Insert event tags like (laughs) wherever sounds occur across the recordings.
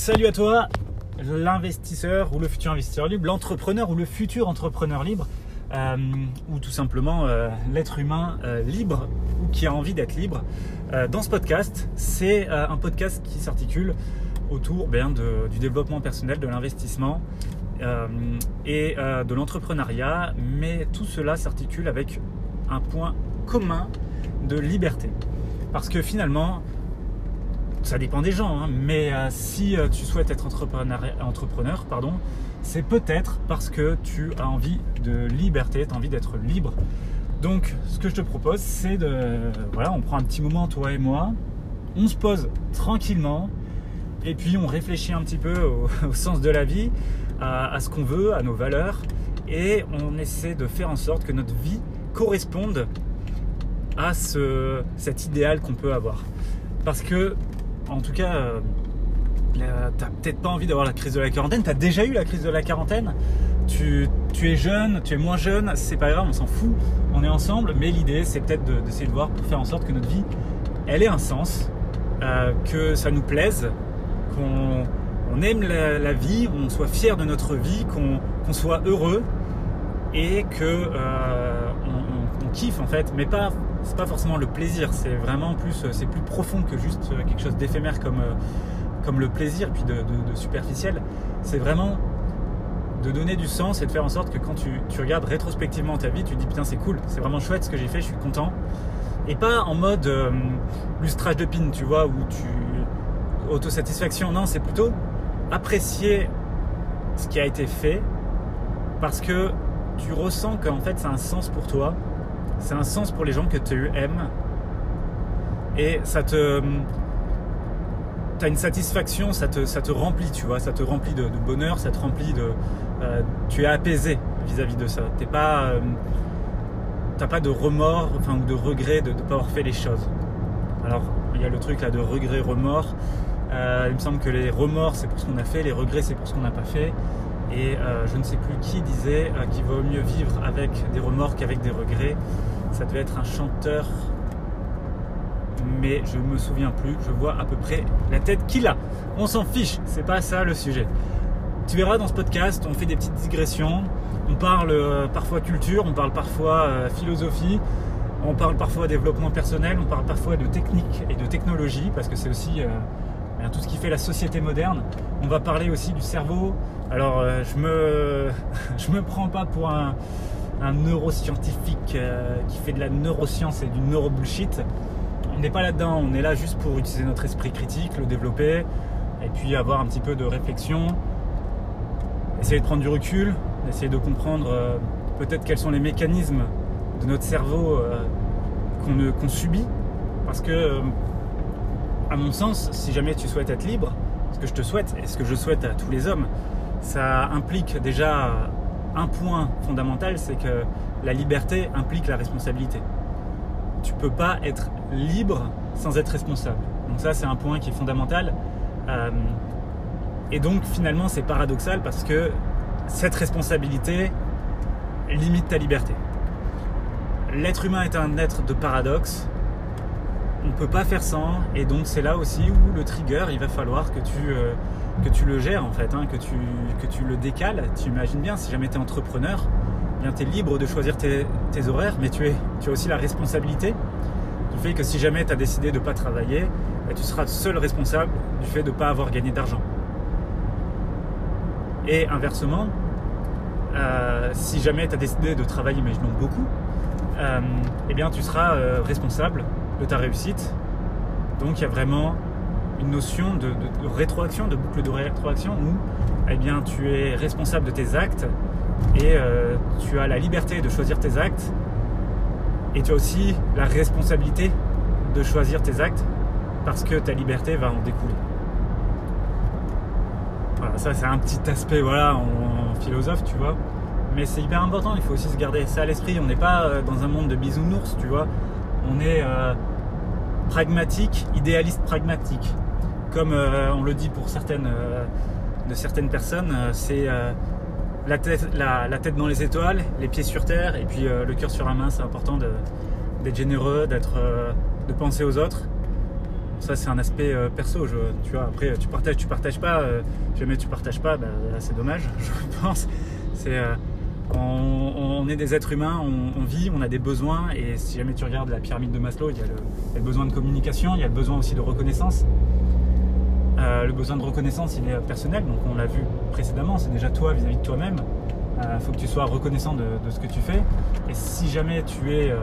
Salut à toi, l'investisseur ou le futur investisseur libre, l'entrepreneur ou le futur entrepreneur libre, euh, ou tout simplement euh, l'être humain euh, libre ou qui a envie d'être libre. dans ce podcast, c'est un podcast qui s'articule autour bien, de, du développement personnel, de l'investissement et de l'entrepreneuriat, mais tout cela s'articule avec un point commun de liberté. Parce que finalement, ça dépend des gens, hein, mais euh, si euh, tu souhaites être entrepreneur, entrepreneur pardon, c'est peut-être parce que tu as envie de liberté, tu as envie d'être libre. Donc, ce que je te propose, c'est de. Voilà, on prend un petit moment, toi et moi, on se pose tranquillement, et puis on réfléchit un petit peu au, (laughs) sens de la vie, à, ce qu'on veut, à nos valeurs, et on essaie de faire en sorte que notre vie corresponde à ce, cet idéal qu'on peut avoir. Parce que en tout cas, euh, t'as peut-être pas envie d'avoir la crise de la quarantaine. T'as déjà eu la crise de la quarantaine. Tu, es jeune, tu es moins jeune, c'est pas grave, on s'en fout. On est ensemble, mais l'idée, c'est peut-être d'essayer de, voir pour faire en sorte que notre vie, elle ait un sens, euh, que ça nous plaise, qu'on aime la, vie, on soit fier de notre vie, qu'on soit heureux et que euh, kiffe en fait, mais pas c'est pas forcément le plaisir, c'est vraiment plus, c'est plus profond que juste quelque chose d'éphémère comme, euh, comme le plaisir, puis de, superficiel. C'est vraiment de donner du sens et de faire en sorte que quand tu, regardes rétrospectivement ta vie, tu te dis putain c'est cool, c'est vraiment chouette ce que j'ai fait, je suis content. Et pas en mode euh, lustrage de pin, tu vois, où tu autosatisfaction. Non, c'est plutôt apprécier ce qui a été fait parce que tu ressens qu'en fait ça a un sens pour toi c'est un sens pour les gens que tu aimes. Et ça te. Tu as une satisfaction, ça te, ça te remplit, tu vois, ça te remplit de, bonheur, ça te remplit de. Euh, tu es apaisé vis-à-vis de ça. T'es pas. Euh, t'as pas de remords enfin, ou de regret de ne pas avoir fait les choses. Alors, il y a le truc là de regret, remords. Euh, il me semble que les remords, c'est pour ce qu'on a fait, les regrets, c'est pour ce qu'on n'a pas fait. Et je ne sais plus qui disait qu'il vaut mieux vivre avec des remords qu'avec des regrets. Ça devait être un chanteur, mais je me souviens plus. Je vois à peu près la tête qu'il a. On s'en fiche, c'est pas ça le sujet. Tu verras dans ce podcast, on fait des petites digressions. On parle euh, parfois culture, on parle parfois euh, philosophie, on parle parfois développement personnel, on parle parfois de technique et de technologie, parce que c'est aussi euh, tout ce qui fait la société moderne. On va parler aussi du cerveau. Alors, je me, (laughs) je me prends pas pour un, un neuroscientifique euh, qui fait de la neuroscience et du neurobullshit. On n'est pas là-dedans, on est là juste pour utiliser notre esprit critique, le développer, et puis avoir un petit peu de réflexion, essayer de prendre du recul, essayer de comprendre euh, peut-être quels sont les mécanismes de notre cerveau euh, qu'on subit. Parce que, à mon sens, si jamais tu souhaites être libre, ce que je te souhaite et ce que je souhaite à tous les hommes, ça implique déjà un point fondamental, c'est que la liberté implique la responsabilité. Tu peux pas être libre sans être responsable. Donc ça, c'est un point qui est fondamental. Euh, et donc finalement, c'est paradoxal parce que cette responsabilité limite ta liberté. L'être humain est un être de paradoxe. On ne peut pas faire sans, et donc c'est là aussi où le trigger, il va falloir que tu euh, que tu le gères en fait, hein, que, tu, que tu le décales. Tu imagines bien, si jamais tu es entrepreneur, bien tu es libre de choisir tes, horaires, mais tu, es, tu as aussi la responsabilité du fait que si jamais tu as décidé de ne pas travailler, eh, tu seras seul responsable du fait de ne pas avoir gagné d'argent. Et inversement, euh, si jamais tu as décidé de travailler, imaginons beaucoup, euh, eh bien tu seras responsable de ta réussite. Donc il y a vraiment une notion de, rétroaction, de boucle de rétroaction où eh bien, tu es responsable de tes actes et euh, tu as la liberté de choisir tes actes et tu as aussi la responsabilité de choisir tes actes parce que ta liberté va en découler. Voilà, ça c'est un petit aspect voilà, en, philosophe, tu vois. Mais c'est hyper important, il faut aussi se garder ça à l'esprit. On n'est pas euh, dans un monde de bisounours, tu vois. On est euh, pragmatique, idéaliste pragmatique comme euh, on le dit pour certaines, euh, personnes, euh, c'est la tête, dans les étoiles, les pieds sur terre et puis le cœur sur la main. C'est important d'être généreux, d'être, de penser aux autres. ça c'est un aspect perso. Tu vois, après tu partages, tu partages pas. jamais tu partages pas, bah, c'est dommage, (laughs) je pense. C'est on, est des êtres humains, on, vit, on a des besoins, et si jamais tu regardes la pyramide de Maslow, il y, a le, besoin de communication, il y a le besoin aussi de reconnaissance. Euh, le besoin de reconnaissance, il est euh, personnel, donc on l'a vu précédemment, c'est déjà toi vis-à-vis de toi-même. Il faut que tu sois reconnaissant de, ce que tu fais. Et si jamais tu es euh,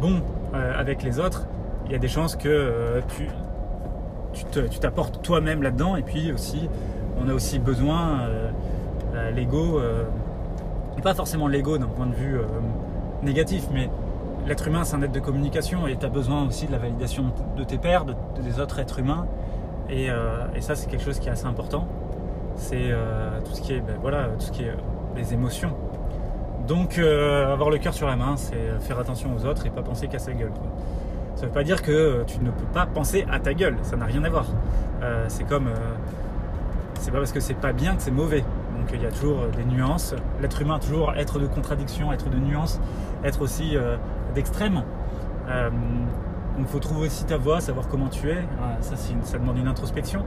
bon euh, avec les autres, il y a des chances que euh, tu tu te- tu t'apportes toi-même là-dedans. Et puis aussi, on a aussi besoin, euh, euh, l'ego, euh, pas forcément l'ego d'un point de vue euh, négatif, mais l'être humain, c'est un être de communication et tu as besoin aussi de la validation de tes pairs, de, de- des autres êtres humains. Et, euh, et ça, c'est quelque chose qui est assez important. C'est euh, tout ce qui est, ben, voilà, tout ce qui est les émotions. Donc, avoir le cœur sur la main, c'est faire attention aux autres et pas penser qu'à sa gueule. Ça veut pas dire que tu ne peux pas penser à ta gueule, ça n'a rien à voir. C'est comme. c'est pas parce que c'est pas bien que c'est mauvais. Donc il y a toujours euh, des nuances. L'être humain, toujours être de contradiction, être de nuances, être aussi euh, d'extrême. Euh, donc il faut trouver aussi ta voix, savoir comment tu es. Ah, ça, une- ça demande une introspection.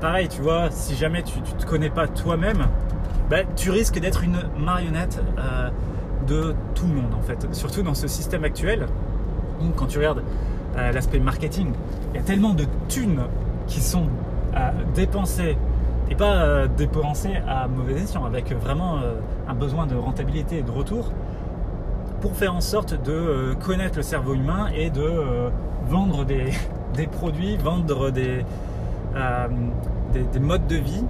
Pareil, tu vois, si jamais tu, tu te connais pas toi-même, bah, tu risques d'être une marionnette de tout le monde en fait. Surtout dans ce système actuel où quand tu regardes l'aspect marketing, il y a tellement de thunes qui sont dépensées et pas euh, dépensées à mauvais escient, avec vraiment euh, un besoin de rentabilité et de retour pour faire en sorte de euh, connaître le cerveau humain et de vendre (laughs) des, produits, vendre des, des, des modes de vie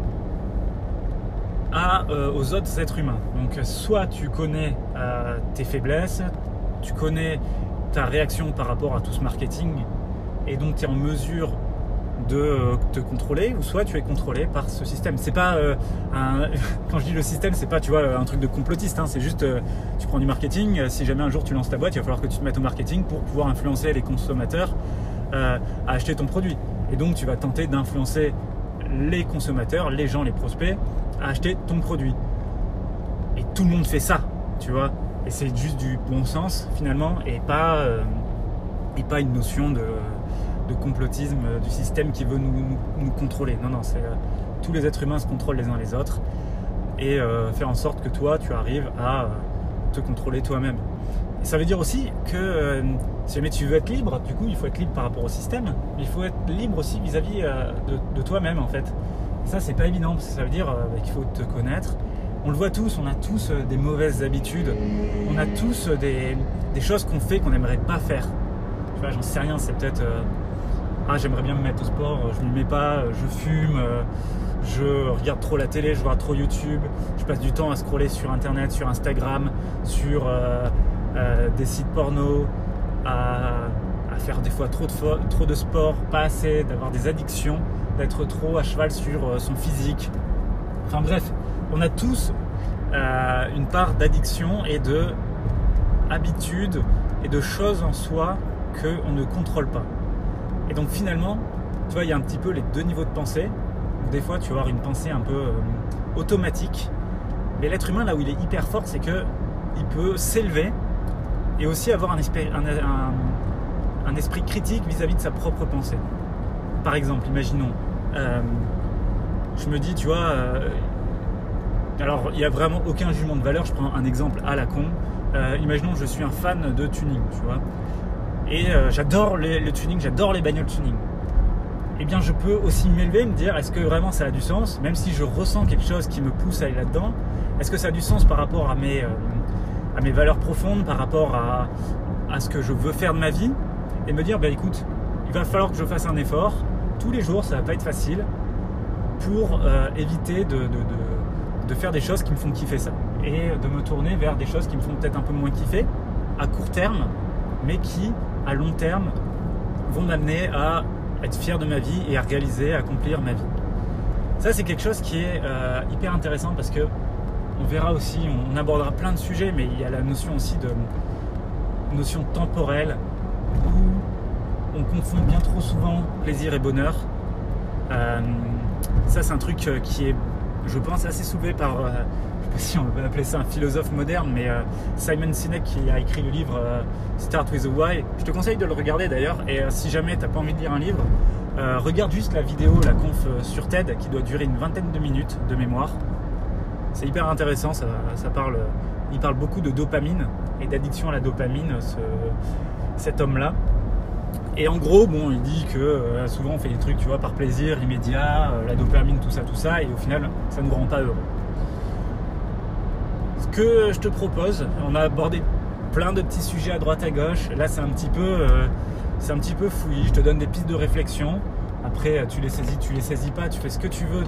à, aux autres êtres humains. Donc soit tu connais tes faiblesses, tu connais ta réaction par rapport à tout ce marketing et donc tu es en mesure de euh, te contrôler ou soit tu es contrôlé par ce système. C'est pas euh, un... (laughs) quand je dis le système, c'est pas tu vois un truc de complotiste. hein. c'est juste euh, tu prends du marketing. Si jamais un jour tu lances ta boîte, il va falloir que tu te mettes au marketing pour pouvoir influencer les consommateurs à acheter ton produit. Et donc tu vas tenter d'influencer les consommateurs, les gens, les prospects à acheter ton produit. Et tout le monde fait ça, tu vois. Et c'est juste du bon sens finalement et pas et pas une notion de de complotisme euh, du système qui veut nous, contrôler. Non, non, c'est euh, tous les êtres humains se contrôlent les uns les autres et euh, faire en sorte que toi, tu arrives à te contrôler toi-même. Ça veut dire aussi que si jamais tu veux être libre, du coup, il faut être libre par rapport au système, mais il faut être libre aussi vis-à-vis de, toi-même en fait. Ça, c'est pas évident parce que ça veut dire bah, qu'il faut te connaître. On le voit tous, on a tous des mauvaises habitudes, on a tous des, choses qu'on fait qu'on n'aimerait pas faire. J'en sais rien, c'est peut-être. Ah, j'aimerais bien me mettre au sport, euh, je ne m'y mets pas, euh, je fume, euh, je regarde trop la télé, je vois trop YouTube, je passe du temps à scroller sur internet, sur Instagram, sur des sites porno, à, faire des fois trop de, sport, pas assez, d'avoir des addictions, d'être trop à cheval sur son physique. Enfin bref, on a tous une part d'addiction et de et de choses en soi qu'on ne contrôle pas. Et donc finalement, tu vois, il y a un petit peu les deux niveaux de pensée. Des fois, tu vas avoir une pensée un peu euh, automatique. Mais l'être humain, là où il est hyper fort, c'est que il peut s'élever et aussi avoir un esprit, critique vis-à-vis de sa propre pensée. Par exemple, imaginons, euh, je me dis, tu vois, euh, alors il n'y a vraiment aucun jugement de valeur. Je prends un exemple à la con. Imaginons, je suis un fan de tuning, tu vois et euh, j'adore le tuning, j'adore les bagnoles tuning. Eh bien, je peux aussi m'élever me dire est-ce que vraiment ça a du sens, même si je ressens quelque chose qui me pousse à aller là-dedans, est-ce que ça a du sens par rapport à mes, euh, à mes valeurs profondes, par rapport à, à ce que je veux faire de ma vie, et me dire bah écoute, il va falloir que je fasse un effort, tous les jours, ça va pas être facile, pour euh, éviter de- de- de faire des choses qui me font kiffer ça, et de me tourner vers des choses qui me font peut-être un peu moins kiffer, à court terme, mais qui, à long terme, vont m'amener à être fier de ma vie et à réaliser, accomplir ma vie. Ça, c'est quelque chose qui est euh, hyper intéressant parce que on verra aussi, on, abordera plein de sujets, mais il y a la notion aussi de notion temporelle où on confond bien trop souvent plaisir et bonheur. Euh, ça, c'est un truc euh, qui est, je pense, assez soulevé par, si on peut appeler ça un philosophe moderne, mais Simon Sinek qui a écrit le livre Start with a Why. Je te conseille de le regarder d'ailleurs. Et si jamais tu n'as pas envie de lire un livre, regarde juste la vidéo, la conf sur TED qui doit durer une vingtaine de minutes de mémoire. C'est hyper intéressant, ça, parle, il parle beaucoup de dopamine et d'addiction à la dopamine, cet homme-là. Et en gros, bon, il dit que euh, souvent on fait des trucs, tu vois, par plaisir immédiat, euh, la dopamine, tout ça, tout ça, et au final, ça nous rend pas heureux. Que je te propose, on a abordé plein de petits sujets à droite à gauche. Là, c'est un petit peu, euh, c'est un petit peu fouillis. Je te donne des pistes de réflexion. Après, tu les saisis, tu les saisis pas, tu fais ce que tu veux.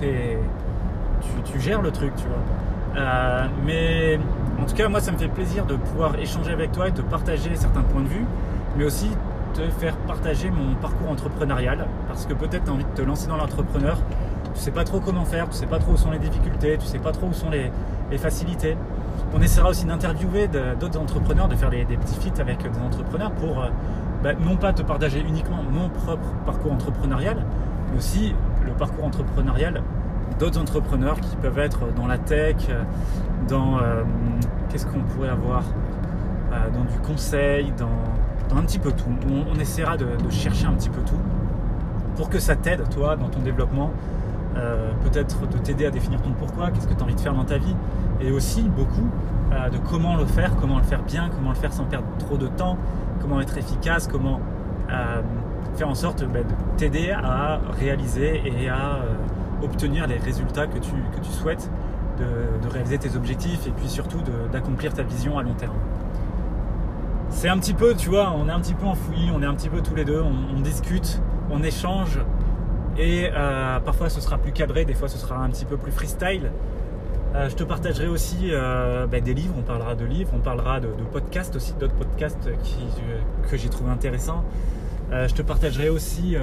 Tu, gères le truc, tu vois. Euh, mais en tout cas, moi, ça me fait plaisir de pouvoir échanger avec toi et te partager certains points de vue, mais aussi te faire partager mon parcours entrepreneurial, parce que peut-être tu as envie de te lancer dans l'entrepreneur, tu sais pas trop comment faire, tu sais pas trop où sont les difficultés, tu sais pas trop où sont les, facilités. On essaiera aussi d'interviewer d'autres entrepreneurs, de faire des, petits feats avec des entrepreneurs pour euh, bah, non pas te partager uniquement mon propre parcours entrepreneurial, mais aussi le parcours entrepreneurial d'autres entrepreneurs qui peuvent être dans la tech, dans euh, qu'est-ce qu'on pourrait avoir, euh, dans du conseil, dans, un petit peu tout. On, essaiera de, chercher un petit peu tout pour que ça t'aide, toi, dans ton développement. Euh, peut-être de t'aider à définir ton pourquoi, qu'est-ce que tu as envie de faire dans ta vie, et aussi beaucoup de comment le faire, comment le faire bien, comment le faire sans perdre trop de temps, comment être efficace, comment faire en sorte bah, de t'aider à réaliser et à obtenir les résultats que tu, que tu souhaites, de, réaliser tes objectifs et puis surtout d'accomplir ta vision à long terme. C'est un petit peu, tu vois, on est un petit peu enfoui, on est un petit peu tous les deux, on, discute, on échange et euh, parfois ce sera plus cadré, des fois ce sera un petit peu plus freestyle. Euh, je te partagerai aussi euh, bah, des livres, on parlera de livres, on parlera de, podcasts aussi, d'autres podcasts que j'ai trouvé intéressants. je te partagerai aussi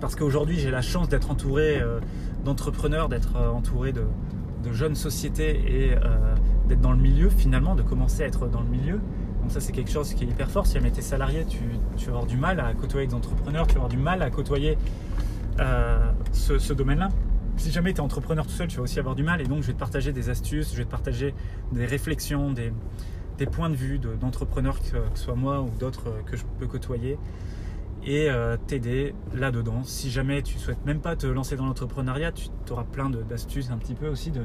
parce qu'aujourd'hui j'ai la chance d'être entouré d'entrepreneurs, d'être entouré de, jeunes sociétés et d'être dans le milieu finalement, de commencer à être dans le milieu. Donc ça c'est quelque chose qui est hyper fort. Si jamais tu es salarié, tu, vas avoir du mal à côtoyer des entrepreneurs, tu vas avoir du mal à côtoyer ce, domaine-là. Si jamais tu es entrepreneur tout seul, tu vas aussi avoir du mal. Et donc je vais te partager des astuces, je vais te partager des réflexions, des, points de vue d'entrepreneurs, que, ce soit moi ou d'autres que je peux côtoyer et euh, t'aider là-dedans. Si jamais tu souhaites même pas te lancer dans l'entrepreneuriat, tu auras plein d'astuces un petit peu aussi, de,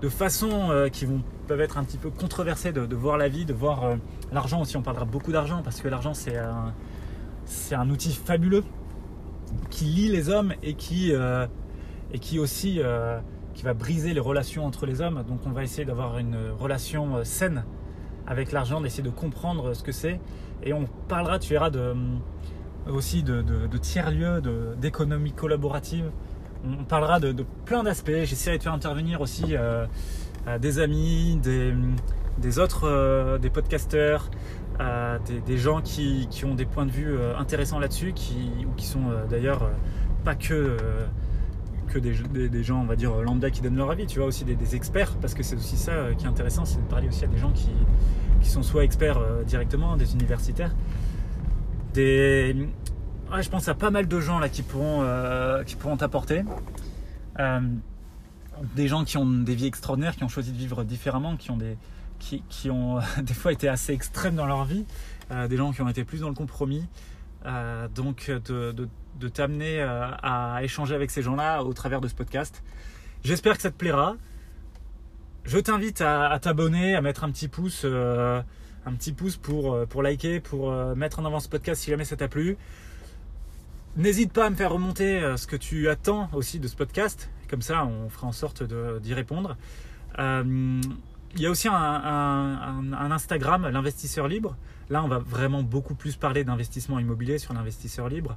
de façons euh, qui vont, peuvent être un petit peu controversées de, voir la vie, de voir euh, l'argent aussi. On parlera beaucoup d'argent parce que l'argent c'est un, outil fabuleux qui lie les hommes et qui, qui aussi qui va briser les relations entre les hommes. Donc on va essayer d'avoir une relation saine avec l'argent, d'essayer de comprendre ce que c'est. Et on parlera, tu verras, de aussi de, tiers-lieux, d'économie collaborative. On parlera de, plein d'aspects. J'essaierai de faire intervenir aussi euh, des amis, des, autres, euh, des podcasteurs, euh, des, gens qui, ont des points de vue intéressants là-dessus, qui, ou qui sont d'ailleurs pas que, des, gens, on va dire, lambda qui donnent leur avis, tu vois, aussi des, experts, parce que c'est aussi ça qui est intéressant, c'est de parler aussi à des gens qui, sont soit experts directement, des universitaires, je pense à pas mal de gens là qui pourront, euh, t'apporter. Euh, des gens qui ont des vies extraordinaires, qui ont choisi de vivre différemment, qui ont des, qui, (laughs) fois été assez extrêmes dans leur vie, euh, des gens qui ont été plus dans le compromis. donc de, t'amener à échanger avec ces gens-là au travers de ce podcast. J'espère que ça te plaira. Je t'invite à, t'abonner, à mettre un petit pouce pour, pour liker, pour mettre en avant ce podcast si jamais ça t'a plu. N'hésite pas à me faire remonter euh, ce que tu attends aussi de ce podcast. Comme ça, on fera en sorte d'y répondre. il y a aussi un, Instagram, l'investisseur libre. Là, on va vraiment beaucoup plus parler d'investissement immobilier sur l'investisseur libre.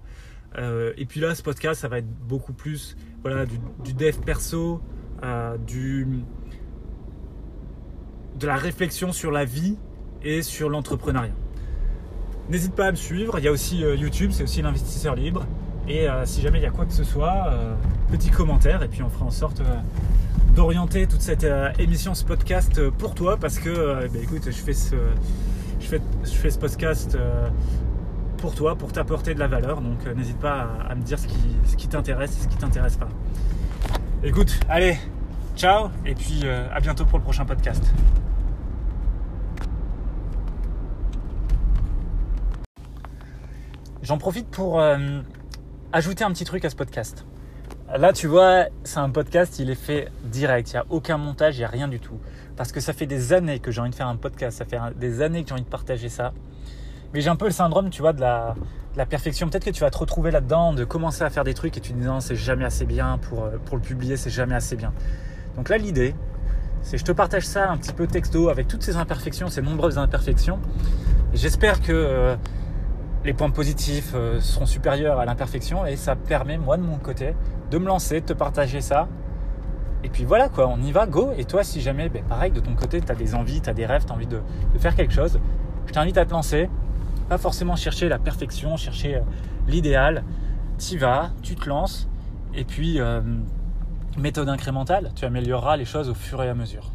et puis là, ce podcast, ça va être beaucoup plus voilà, du, du dev perso, du, de la réflexion sur la vie et sur l'entrepreneuriat. N'hésite pas à me suivre, il y a aussi euh, YouTube, c'est aussi l'investisseur libre. Et euh, si jamais il y a quoi que ce soit, euh, petit commentaire et puis on fera en sorte d'orienter toute cette émission, ce podcast pour toi parce que eh ben, écoute, je fais ce, podcast pour toi, pour t'apporter de la valeur. Donc n'hésite pas à, me dire ce qui, t'intéresse et ce qui t'intéresse pas. Écoute, allez, Ciao et puis à bientôt pour le prochain podcast. J'en profite pour euh, ajouter un petit truc à ce podcast. Là, tu vois, c'est un podcast, il est fait direct. Il n'y a aucun montage, il n'y a rien du tout. Parce que ça fait des années que j'ai envie de faire un podcast. Ça fait des années que j'ai envie de partager ça. Mais j'ai un peu le syndrome, tu vois, de la, perfection. Peut-être que tu vas te retrouver là-dedans, de commencer à faire des trucs et tu te dis non, c'est jamais assez bien pour, euh, pour le publier, c'est jamais assez bien. Donc là, l'idée, c'est je te partage ça un petit peu texto avec toutes ces imperfections, ces nombreuses imperfections. J'espère que euh, les points positifs euh, seront supérieurs à l'imperfection et ça permet, moi de mon côté, de me lancer, de te partager ça. Et puis voilà quoi, on y va, go. Et toi, si jamais, ben, pareil, de ton côté, tu as des envies, tu as des rêves, tu as envie de, faire quelque chose, je t'invite à te lancer. Pas forcément chercher la perfection, chercher euh, l'idéal. Tu vas, tu te lances. Et puis, euh, méthode incrémentale, tu amélioreras les choses au fur et à mesure.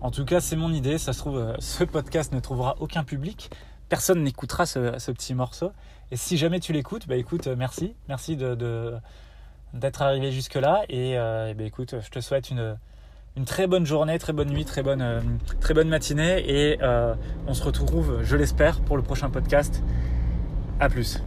En tout cas, c'est mon idée. Ça se trouve, ce podcast ne trouvera aucun public personne n'écoutera ce, petit morceau. Et si jamais tu l'écoutes, bah écoute, euh, merci, merci d'être arrivé jusque là. Et, euh, bah, écoute, je te souhaite une, une très bonne journée, très bonne nuit, très bonne, euh, très bonne matinée. Et on se retrouve, je l'espère, pour le prochain podcast. À plus.